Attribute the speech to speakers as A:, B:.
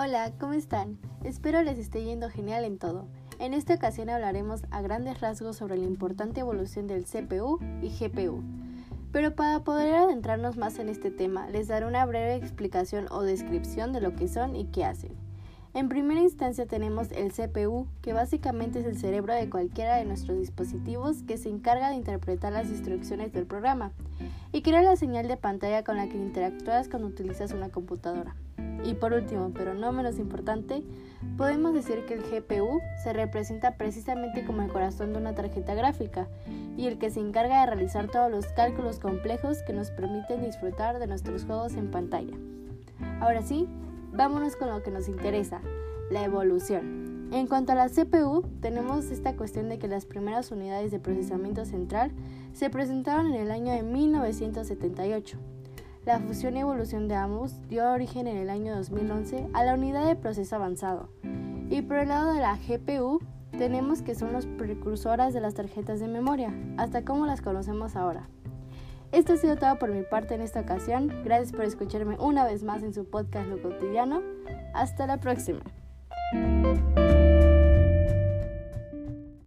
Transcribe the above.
A: Hola, ¿cómo están? Espero les esté yendo genial en todo. En esta ocasión hablaremos a grandes rasgos sobre la importante evolución del CPU y GPU. Pero para poder adentrarnos más en este tema, les daré una breve explicación o descripción de lo que son y qué hacen. En primera instancia tenemos el CPU, que básicamente es el cerebro de cualquiera de nuestros dispositivos que se encarga de interpretar las instrucciones del programa y crea la señal de pantalla con la que interactúas cuando utilizas una computadora. Y por último, pero no menos importante, podemos decir que el GPU se representa precisamente como el corazón de una tarjeta gráfica y el que se encarga de realizar todos los cálculos complejos que nos permiten disfrutar de nuestros juegos en pantalla. Ahora sí, vámonos con lo que nos interesa, la evolución. En cuanto a la CPU, tenemos esta cuestión de que las primeras unidades de procesamiento central se presentaron en el año de 1978 la fusión y evolución de ambos dio origen en el año 2011 a la unidad de proceso avanzado. Y por el lado de la GPU, tenemos que son los precursoras de las tarjetas de memoria, hasta como las conocemos ahora. Esto ha sido todo por mi parte en esta ocasión. Gracias por escucharme una vez más en su podcast Lo Cotidiano. Hasta la próxima.